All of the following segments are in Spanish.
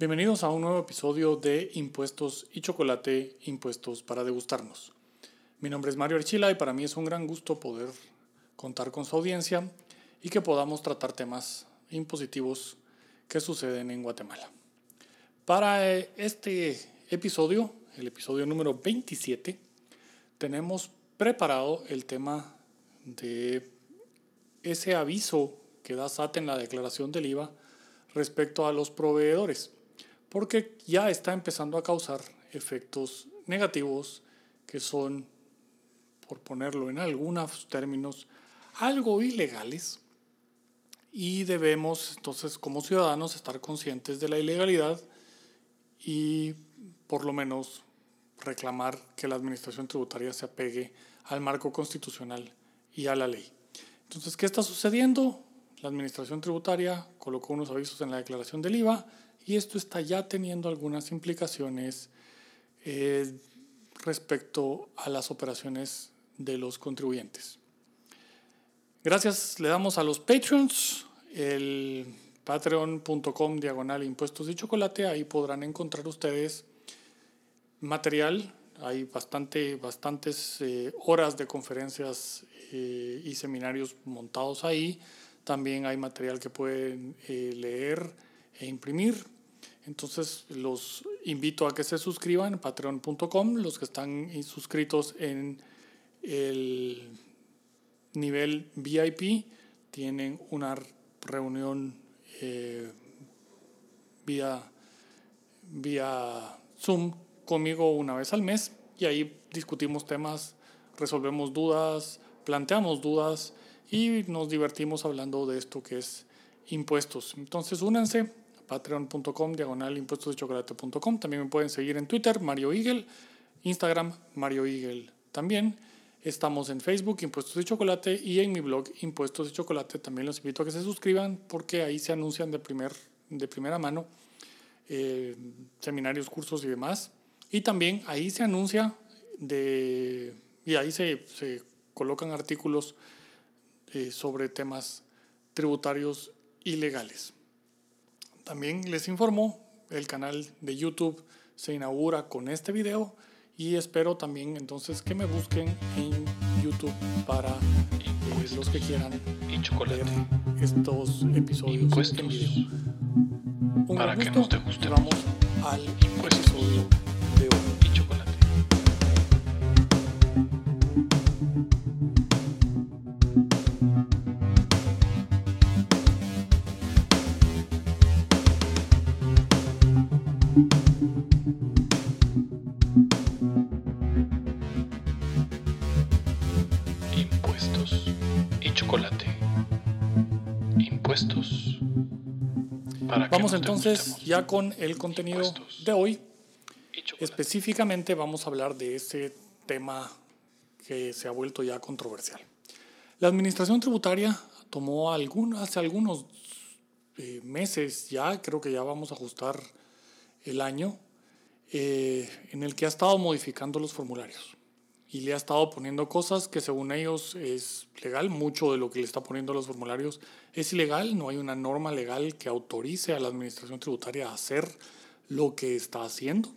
Bienvenidos a un nuevo episodio de Impuestos y Chocolate, Impuestos para degustarnos. Mi nombre es Mario Archila y para mí es un gran gusto poder contar con su audiencia y que podamos tratar temas impositivos que suceden en Guatemala. Para eh, este episodio, el episodio número 27, tenemos preparado el tema de ese aviso que da SAT en la declaración del IVA respecto a los proveedores porque ya está empezando a causar efectos negativos que son, por ponerlo en algunos términos, algo ilegales y debemos entonces como ciudadanos estar conscientes de la ilegalidad y por lo menos reclamar que la administración tributaria se apegue al marco constitucional y a la ley. Entonces, ¿qué está sucediendo? La administración tributaria colocó unos avisos en la declaración del IVA y esto está ya teniendo algunas implicaciones eh, respecto a las operaciones de los contribuyentes. Gracias le damos a los Patreons, el patreon.com diagonal impuestos y chocolate, ahí podrán encontrar ustedes material, hay bastante, bastantes eh, horas de conferencias eh, y seminarios montados ahí, también hay material que pueden leer e imprimir entonces los invito a que se suscriban en patreon.com, los que están suscritos en el nivel VIP tienen una reunión eh, vía, vía Zoom conmigo una vez al mes y ahí discutimos temas, resolvemos dudas, planteamos dudas y nos divertimos hablando de esto que es impuestos. Entonces únanse patreon.com, diagonal impuestos de chocolate.com. También me pueden seguir en Twitter, Mario Eagle, Instagram, Mario Eagle también. Estamos en Facebook, Impuestos de Chocolate, y en mi blog, Impuestos de Chocolate. También los invito a que se suscriban porque ahí se anuncian de, primer, de primera mano eh, seminarios, cursos y demás. Y también ahí se anuncia de, y ahí se, se colocan artículos eh, sobre temas tributarios ilegales. También les informo, el canal de YouTube se inaugura con este video y espero también entonces que me busquen en YouTube para eh, los que quieran y ver estos episodios Impuestos. en video. Un Para que gusto nos degusten. y vamos al Impuestos. episodio Vamos entonces ya con el contenido de hoy. Específicamente vamos a hablar de ese tema que se ha vuelto ya controversial. La Administración Tributaria tomó algún, hace algunos eh, meses ya, creo que ya vamos a ajustar el año, eh, en el que ha estado modificando los formularios y le ha estado poniendo cosas que según ellos es legal. Mucho de lo que le está poniendo a los formularios es ilegal. No hay una norma legal que autorice a la Administración Tributaria a hacer lo que está haciendo.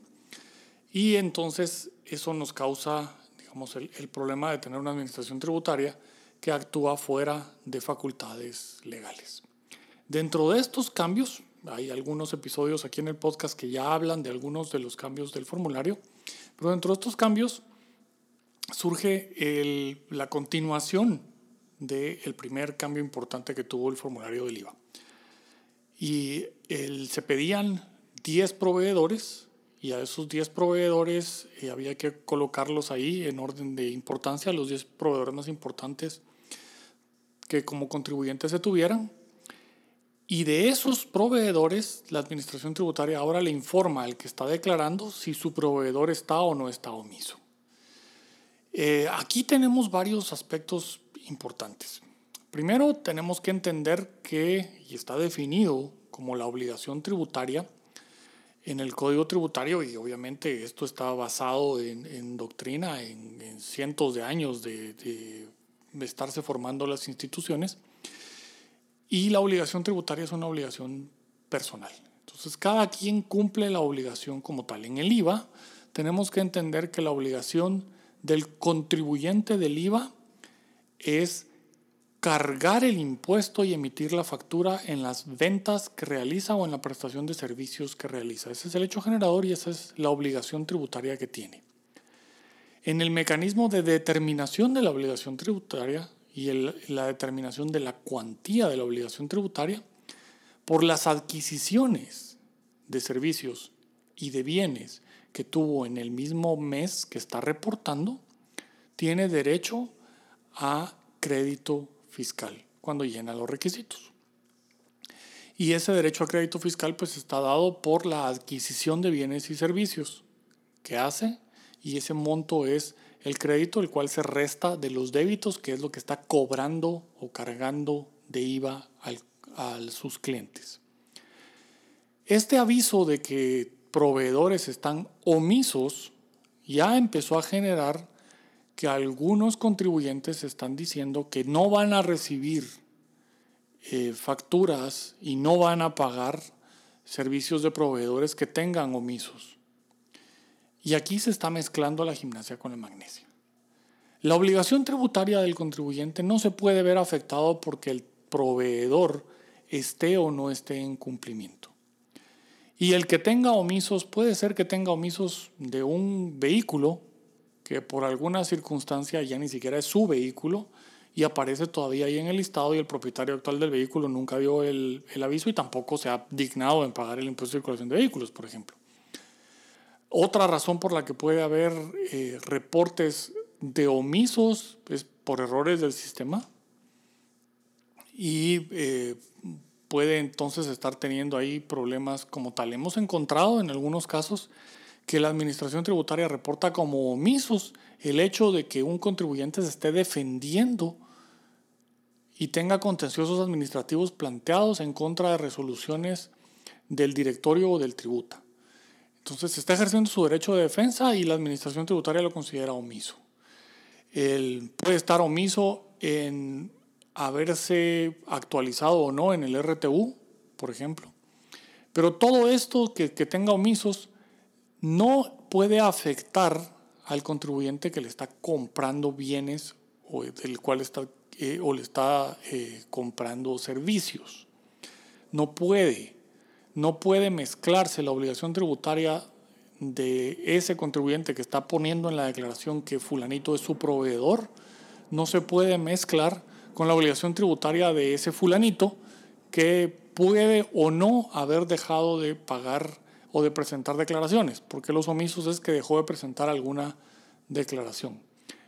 Y entonces eso nos causa, digamos, el, el problema de tener una administración tributaria que actúa fuera de facultades legales. Dentro de estos cambios, hay algunos episodios aquí en el podcast que ya hablan de algunos de los cambios del formulario, pero dentro de estos cambios surge la continuación del primer cambio importante que tuvo el formulario del IVA. Y se pedían 10 proveedores y a esos 10 proveedores eh, había que colocarlos ahí en orden de importancia, los 10 proveedores más importantes que como contribuyentes se tuvieran. Y de esos proveedores, la administración tributaria ahora le informa al que está declarando si su proveedor está o no está omiso. Eh, aquí tenemos varios aspectos importantes. Primero, tenemos que entender que, y está definido como la obligación tributaria en el Código Tributario, y obviamente esto está basado en, en doctrina, en, en cientos de años de, de- de estarse formando las instituciones, y la obligación tributaria es una obligación personal. Entonces, cada quien cumple la obligación como tal. En el IVA, tenemos que entender que la obligación del contribuyente del IVA es cargar el impuesto y emitir la factura en las ventas que realiza o en la prestación de servicios que realiza. Ese es el hecho generador y esa es la obligación tributaria que tiene. En el mecanismo de determinación de la obligación tributaria y la determinación de la cuantía de la obligación tributaria, por las adquisiciones de servicios y de bienes que tuvo en el mismo mes que está reportando, tiene derecho a crédito fiscal cuando llena los requisitos. Y ese derecho a crédito fiscal pues está dado por la adquisición de bienes y servicios que hace y ese monto es el crédito el cual se resta de los débitos que es lo que está cobrando o cargando de IVA a sus clientes. Este aviso de que proveedores están omisos ya empezó a generar que algunos contribuyentes están diciendo que no van a recibir eh, facturas y no van a pagar servicios de proveedores que tengan omisos. Y aquí se está mezclando la gimnasia con la magnesia. La obligación tributaria del contribuyente no se puede ver afectado porque el proveedor esté o no esté en cumplimiento. Y el que tenga omisos puede ser que tenga omisos de un vehículo que por alguna circunstancia ya ni siquiera es su vehículo y aparece todavía ahí en el listado y el propietario actual del vehículo nunca vio el, aviso y tampoco se ha dignado en pagar el impuesto de circulación de vehículos, por ejemplo. Otra razón por la que puede haber eh, reportes de omisos es por errores del sistema y eh, puede entonces estar teniendo ahí problemas como tal. Hemos encontrado en algunos casos que la Administración Tributaria reporta como omisos el hecho de que un contribuyente se esté defendiendo y tenga contenciosos administrativos planteados en contra de resoluciones del directorio o del tributa. Entonces se está ejerciendo su derecho de defensa y la Administración Tributaria lo considera omiso. Él puede estar omiso en haberse actualizado o no en el RTU, por ejemplo. Pero todo esto que, que tenga omisos no puede afectar al contribuyente que le está comprando bienes o del cual está eh, o le está eh, comprando servicios. No puede, no puede mezclarse la obligación tributaria de ese contribuyente que está poniendo en la declaración que fulanito es su proveedor, no se puede mezclar con la obligación tributaria de ese fulanito que puede o no haber dejado de pagar o de presentar declaraciones, porque los omisos es que dejó de presentar alguna declaración,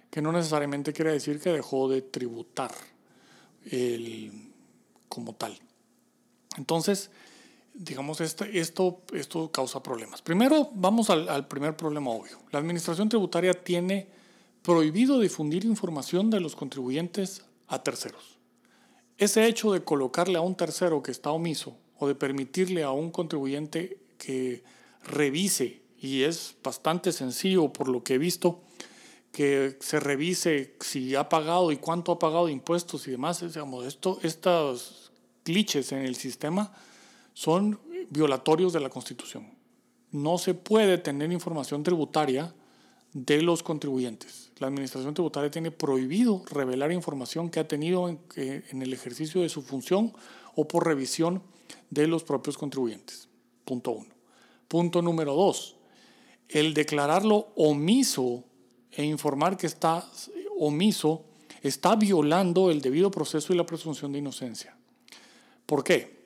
que no necesariamente quiere decir que dejó de tributar como tal. Entonces, digamos, este, esto, esto causa problemas. Primero, vamos al, al primer problema obvio. La Administración Tributaria tiene prohibido difundir información de los contribuyentes a terceros. Ese hecho de colocarle a un tercero que está omiso o de permitirle a un contribuyente que revise, y es bastante sencillo por lo que he visto, que se revise si ha pagado y cuánto ha pagado de impuestos y demás. Digamos, esto, estos glitches en el sistema son violatorios de la Constitución. No se puede tener información tributaria de los contribuyentes. La Administración Tributaria tiene prohibido revelar información que ha tenido en, el ejercicio de su función o por revisión de los propios contribuyentes. Punto uno. Punto número dos, el declararlo omiso e informar que está omiso está violando el debido proceso y la presunción de inocencia. ¿Por qué?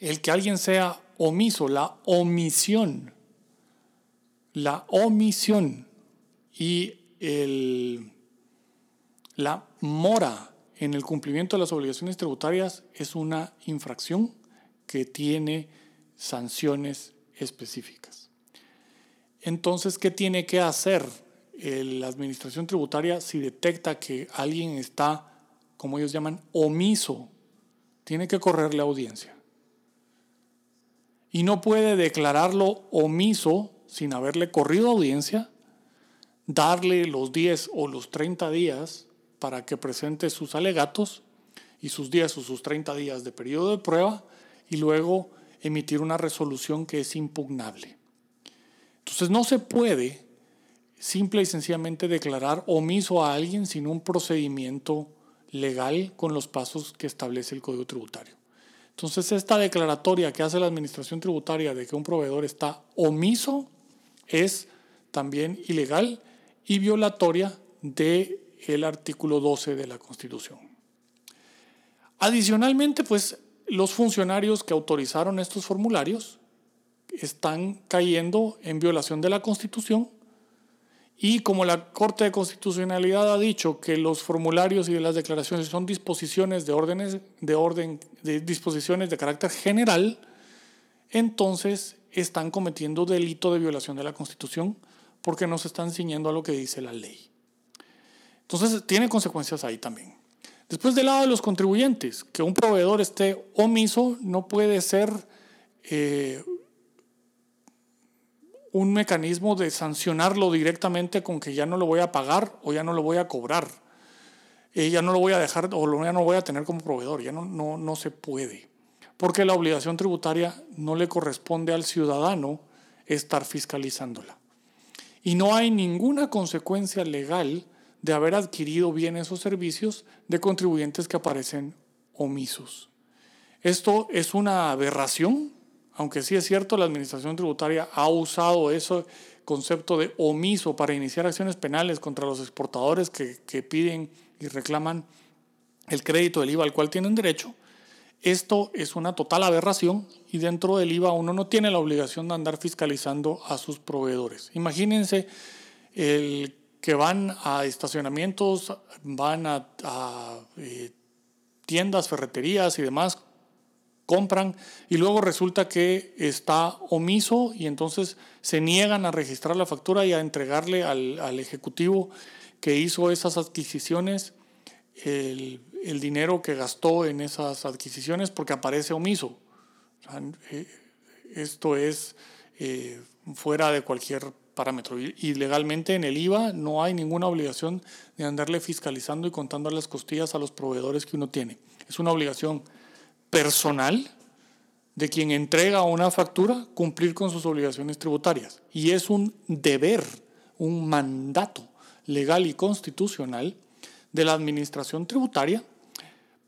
El que alguien sea omiso, la omisión, la omisión y la mora en el cumplimiento de las obligaciones tributarias es una infracción que tiene sanciones específicas. Entonces, ¿qué tiene que hacer la administración tributaria si detecta que alguien está, como ellos llaman, omiso? Tiene que correrle audiencia. Y no puede declararlo omiso sin haberle corrido audiencia, darle los 10 o los 30 días para que presente sus alegatos y sus 10 o sus 30 días de periodo de prueba y luego emitir una resolución que es impugnable. Entonces no se puede simple y sencillamente declarar omiso a alguien sin un procedimiento legal con los pasos que establece el Código Tributario. Entonces esta declaratoria que hace la Administración Tributaria de que un proveedor está omiso es también ilegal y violatoria del el artículo 12 de la Constitución. Adicionalmente, pues los funcionarios que autorizaron estos formularios están cayendo en violación de la Constitución y como la Corte de Constitucionalidad ha dicho que los formularios y las declaraciones son disposiciones de órdenes de orden de disposiciones de carácter general, entonces están cometiendo delito de violación de la Constitución porque no se están ciñendo a lo que dice la ley. Entonces tiene consecuencias ahí también. Después del lado de los contribuyentes, que un proveedor esté omiso no puede ser eh, un mecanismo de sancionarlo directamente con que ya no lo voy a pagar o ya no lo voy a cobrar. Eh, ya no lo voy a dejar o ya no lo voy a tener como proveedor. Ya no, no, no se puede. Porque la obligación tributaria no le corresponde al ciudadano estar fiscalizándola. Y no hay ninguna consecuencia legal de haber adquirido bienes o servicios de contribuyentes que aparecen omisos. Esto es una aberración aunque sí es cierto, la Administración Tributaria ha usado ese concepto de omiso para iniciar acciones penales contra los exportadores que, piden y reclaman el crédito del IVA al cual tienen derecho. Esto es una total aberración y dentro del IVA uno no tiene la obligación de andar fiscalizando a sus proveedores. Imagínense el que van a estacionamientos, van a, eh, tiendas, ferreterías y demás compran y luego resulta que está omiso y entonces se niegan a registrar la factura y a entregarle al, ejecutivo que hizo esas adquisiciones el, dinero que gastó en esas adquisiciones porque aparece omiso. Eh, esto es eh, fuera de cualquier parámetro. Y legalmente en el IVA no hay ninguna obligación de andarle fiscalizando y contando las costillas a los proveedores que uno tiene. Es una obligación personal de quien entrega una factura cumplir con sus obligaciones tributarias. Y es un deber, un mandato legal y constitucional de la administración tributaria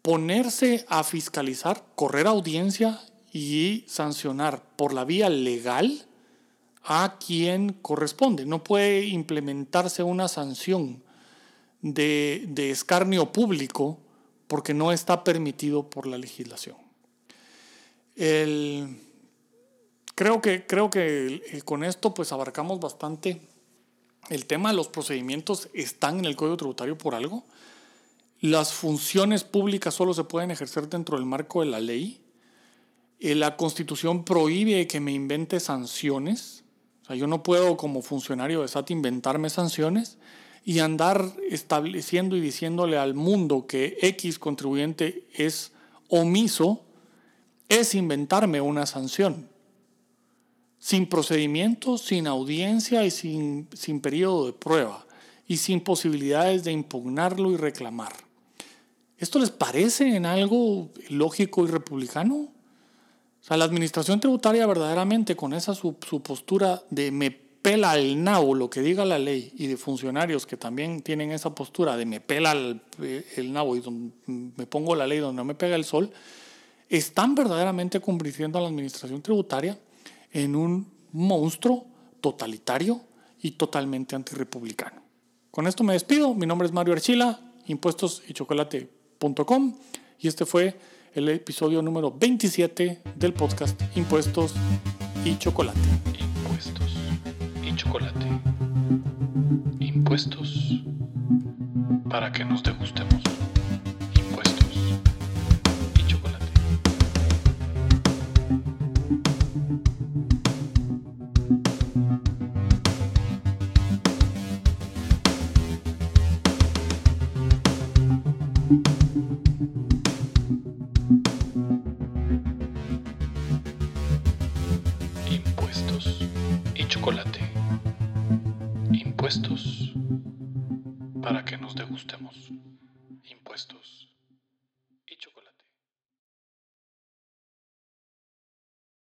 ponerse a fiscalizar, correr audiencia y sancionar por la vía legal a quien corresponde. No puede implementarse una sanción de, de escarnio público porque no está permitido por la legislación. El, creo que, creo que con esto pues abarcamos bastante el tema. Los procedimientos están en el Código Tributario por algo. Las funciones públicas solo se pueden ejercer dentro del marco de la ley. Eh, la Constitución prohíbe que me invente sanciones. Yo no puedo como funcionario de SAT inventarme sanciones y andar estableciendo y diciéndole al mundo que X contribuyente es omiso es inventarme una sanción. Sin procedimiento, sin audiencia y sin, sin periodo de prueba y sin posibilidades de impugnarlo y reclamar. ¿Esto les parece en algo lógico y republicano? O sea, la administración tributaria verdaderamente con esa su, su postura de me pela el nabo lo que diga la ley y de funcionarios que también tienen esa postura de me pela el, el nabo y me pongo la ley donde no me pega el sol, están verdaderamente convirtiendo a la administración tributaria en un monstruo totalitario y totalmente antirrepublicano. Con esto me despido. Mi nombre es Mario Archila, impuestos y y este fue el episodio número 27 del podcast Impuestos y Chocolate. Impuestos y chocolate. Impuestos para que nos degustemos. chocolate.